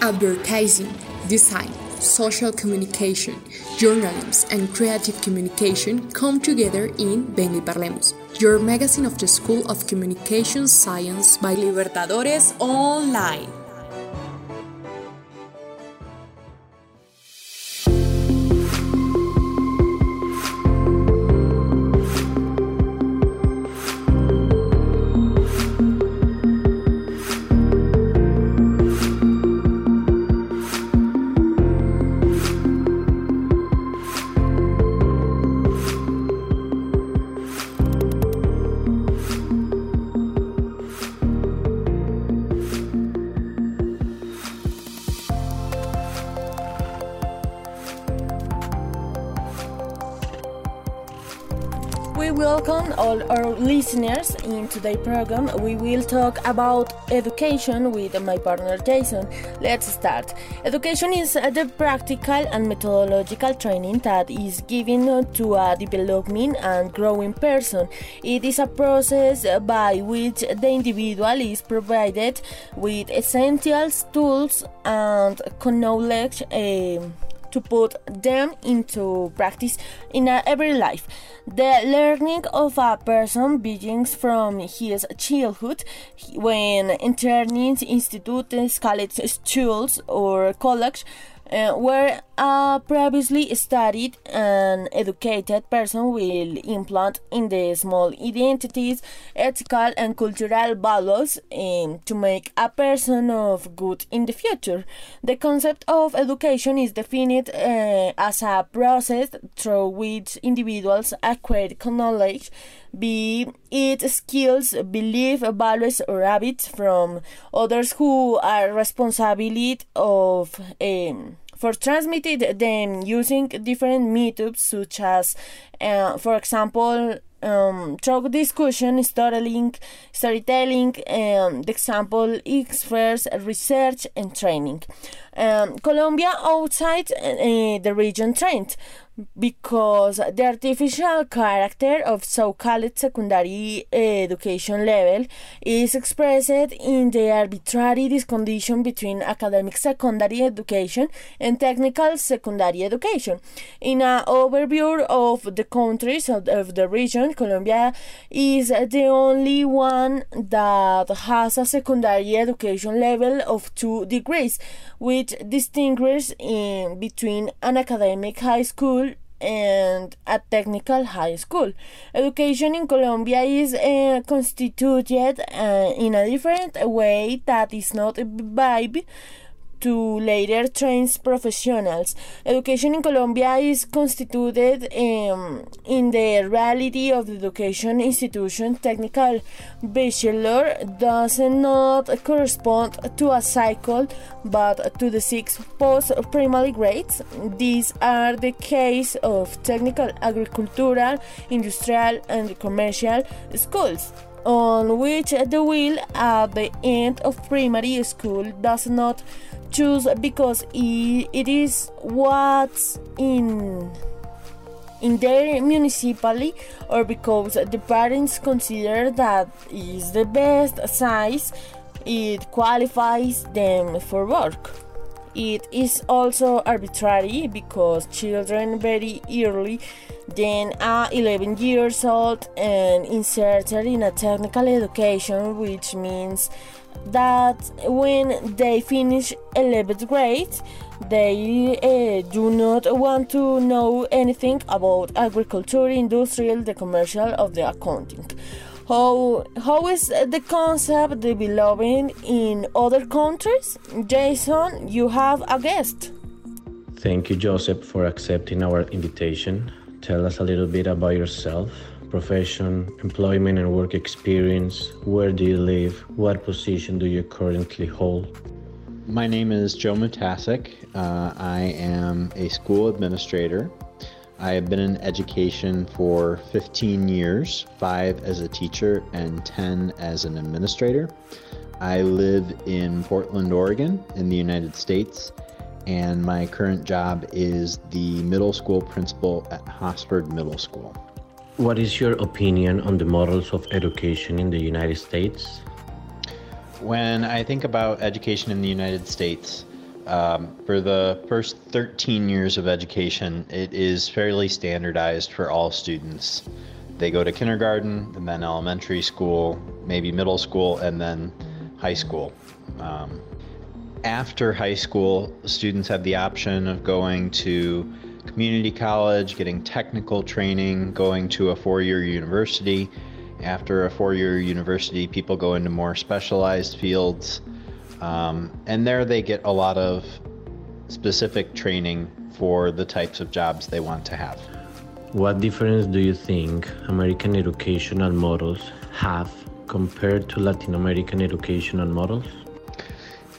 advertising, design, social communication, journalism, and creative communication come together in Ven y Parlemos, your magazine of the School of Communication Science by Libertadores Online. Welcome all our listeners. In today's program, we will talk about education with my partner Jason. Let's start. Education is the practical and methodological training that is given to a developing and growing person. It is a process by which the individual is provided with essentials, tools, and knowledge. Uh, to put them into practice in every life. The learning of a person begins from his childhood when entering institutes, college, schools, or college uh, where a previously studied and educated person will implant in the small identities, ethical and cultural values um, to make a person of good in the future. The concept of education is defined uh, as a process through which individuals acquire knowledge be it skills, belief, values, or habits from others who are responsible of um, for transmitted them using different methods such as, uh, for example, um, discussion, storytelling, storytelling, um, the example is first research and training. Um, Colombia outside uh, the region trend because the artificial character of so-called secondary eh, education level is expressed in the arbitrary discondition between academic secondary education and technical secondary education. In an overview of the countries of, of the region, Colombia is the only one that has a secondary education level of two degrees, which distinguishes in between an academic high school and a technical high school. Education in Colombia is uh, constituted uh, in a different way that is not vibe to later trained professionals. Education in Colombia is constituted um, in the reality of the education institution. Technical bachelor does not correspond to a cycle but to the six post-primary grades. These are the case of technical, agricultural, industrial, and commercial schools on which the will at the end of primary school does not choose because it is what's in in their municipality or because the parents consider that is the best size it qualifies them for work it is also arbitrary because children very early then are 11 years old and inserted in a technical education which means that when they finish 11th grade they uh, do not want to know anything about agriculture industrial the commercial or the accounting how how is the concept developing in other countries jason you have a guest thank you joseph for accepting our invitation tell us a little bit about yourself profession, employment and work experience, where do you live, what position do you currently hold? My name is Joe Matasik. Uh, I am a school administrator. I have been in education for 15 years, five as a teacher and 10 as an administrator. I live in Portland, Oregon, in the United States, and my current job is the middle school principal at Hosford Middle School. What is your opinion on the models of education in the United States? When I think about education in the United States, Um, for the first 13 years of education, it is fairly standardized for all students. They go to kindergarten, and then elementary school, maybe middle school, and then high school. Um, after high school, students have the option of going to community college, getting technical training, going to a four year university. After a four year university, people go into more specialized fields. Um, and there they get a lot of specific training for the types of jobs they want to have. What difference do you think American educational models have compared to Latin American educational models?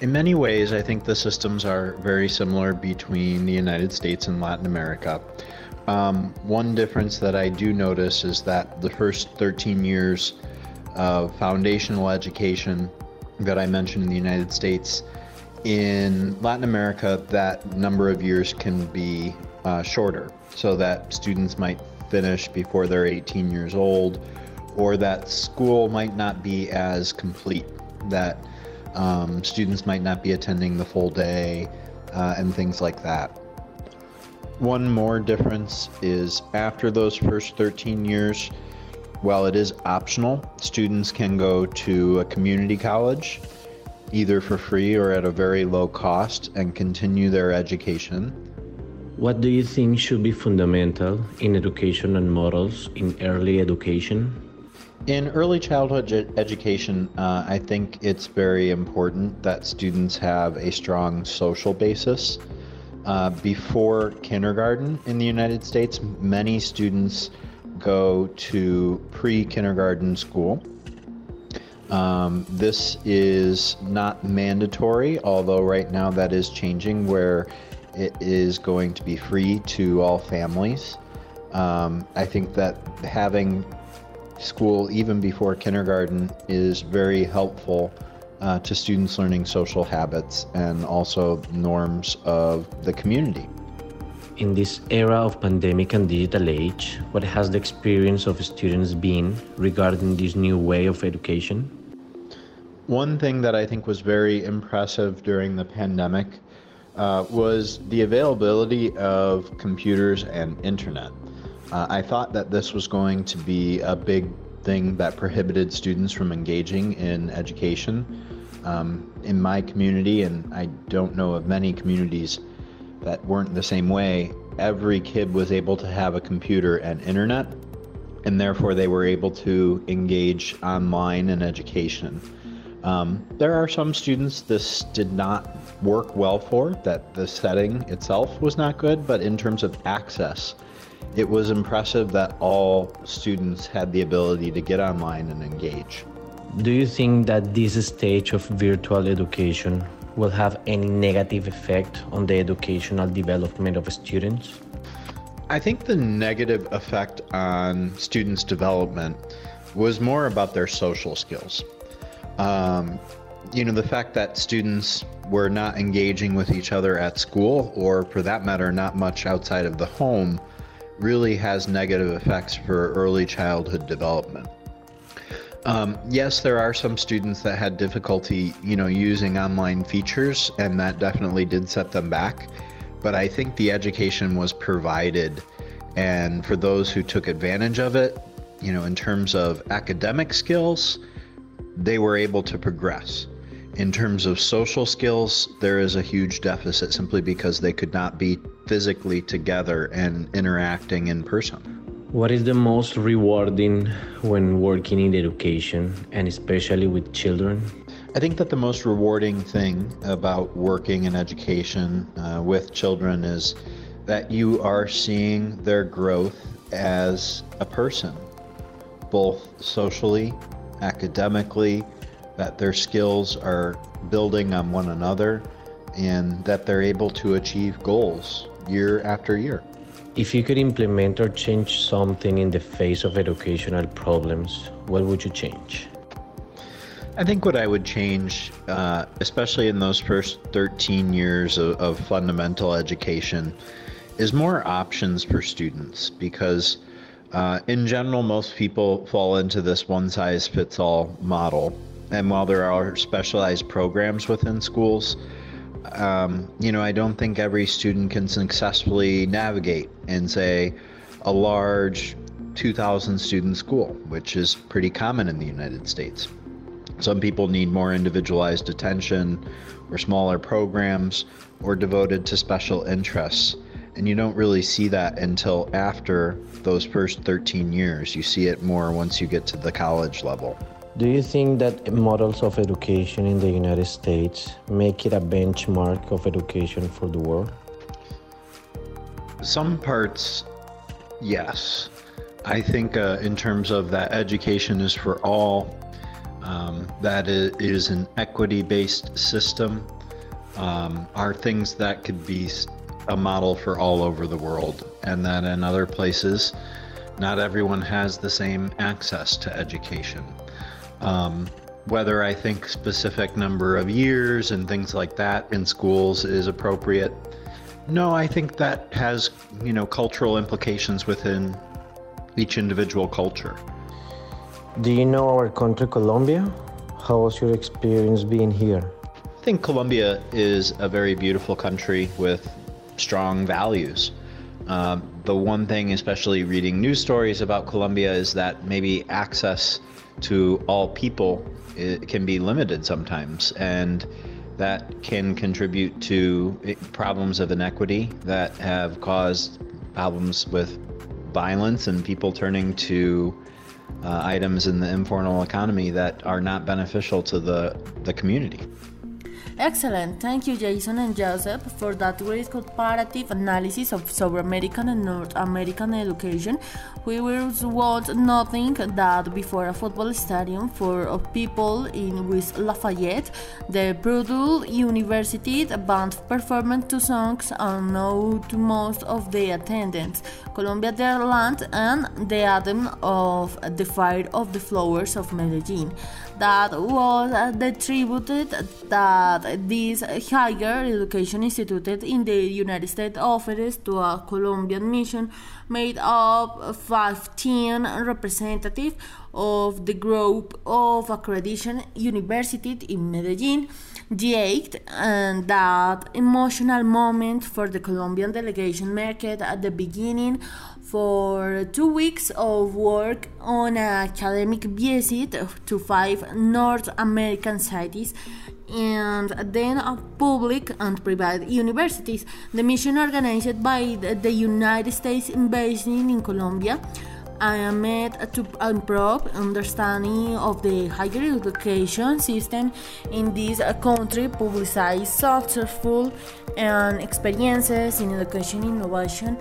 In many ways, I think the systems are very similar between the United States and Latin America. Um, one difference that I do notice is that the first 13 years of foundational education that I mentioned in the United States, in Latin America, that number of years can be uh, shorter, so that students might finish before they're 18 years old, or that school might not be as complete, that um, students might not be attending the full day, uh, and things like that. One more difference is after those first 13 years, while it is optional, students can go to a community college either for free or at a very low cost and continue their education. What do you think should be fundamental in education and models in early education? In early childhood education, uh, I think it's very important that students have a strong social basis. Uh, before kindergarten in the United States, many students go to pre kindergarten school. Um, this is not mandatory, although right now that is changing where it is going to be free to all families. Um, I think that having school even before kindergarten is very helpful uh, to students learning social habits and also norms of the community. In this era of pandemic and digital age, what has the experience of students been regarding this new way of education? One thing that I think was very impressive during the pandemic uh, was the availability of computers and internet. Uh, I thought that this was going to be a big thing that prohibited students from engaging in education. Um, in my community, and I don't know of many communities that weren't the same way, every kid was able to have a computer and internet, and therefore they were able to engage online in education. Um, there are some students this did not work well for, that the setting itself was not good, but in terms of access, it was impressive that all students had the ability to get online and engage. Do you think that this stage of virtual education will have any negative effect on the educational development of students? I think the negative effect on students' development was more about their social skills. Um, you know, the fact that students were not engaging with each other at school, or for that matter, not much outside of the home, really has negative effects for early childhood development. Um, yes, there are some students that had difficulty, you know, using online features, and that definitely did set them back. But I think the education was provided, and for those who took advantage of it, you know, in terms of academic skills, they were able to progress. In terms of social skills, there is a huge deficit simply because they could not be physically together and interacting in person. What is the most rewarding when working in education and especially with children? I think that the most rewarding thing about working in education uh, with children is that you are seeing their growth as a person, both socially, academically, that their skills are building on one another, and that they're able to achieve goals year after year. If you could implement or change something in the face of educational problems, what would you change? I think what I would change, uh, especially in those first 13 years of, of fundamental education, is more options for students because, uh, in general, most people fall into this one size fits all model. And while there are specialized programs within schools, Um, you know, I don't think every student can successfully navigate in, say, a large 2,000 student school, which is pretty common in the United States. Some people need more individualized attention or smaller programs or devoted to special interests. And you don't really see that until after those first 13 years. You see it more once you get to the college level. Do you think that models of education in the United States make it a benchmark of education for the world? Some parts, yes. I think uh, in terms of that education is for all, um, that is an equity based system, um, are things that could be a model for all over the world. And that in other places, not everyone has the same access to education. Um, whether I think specific number of years and things like that in schools is appropriate. No, I think that has, you know, cultural implications within each individual culture. Do you know our country, Colombia? How was your experience being here? I think Colombia is a very beautiful country with strong values. Um, the one thing, especially reading news stories about Colombia, is that maybe access to all people can be limited sometimes, and that can contribute to problems of inequity that have caused problems with violence and people turning to uh, items in the informal economy that are not beneficial to the, the community. Excellent. Thank you, Jason and Joseph, for that great comparative analysis of South American and North American education. We was nothing that before a football stadium for uh, people in West Lafayette, the Purdue University band performed two songs unknown to most of the attendants Colombia Their Land and the Anthem of the Fair of the Flowers of Medellin. That was uh, the tribute that this higher education institute in the United States offers to a Colombian mission made up of 15 representatives of the group of accreditation university in Medellin, G8, and that emotional moment for the Colombian delegation marked at the beginning for two weeks of work on an academic visit to five North American cities and then public and private universities. The mission organized by the United States Embassy in Colombia I am made to improve understanding of the higher education system in this country, publicize successful and experiences in education innovation,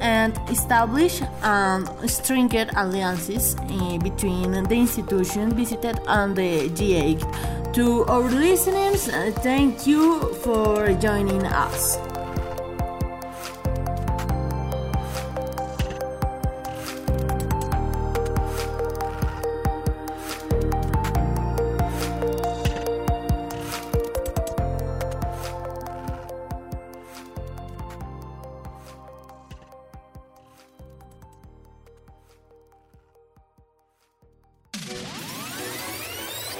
and establish um, stringent alliances uh, between the institution visited and the G8. To our listeners, uh, thank you for joining us.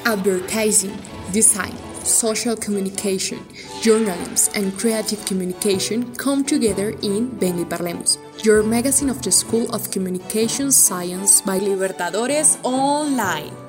Advertising, design, social communication, journalism, and creative communication come together in Ven y Parlemos, your magazine of the School of Communication Science by Libertadores Online.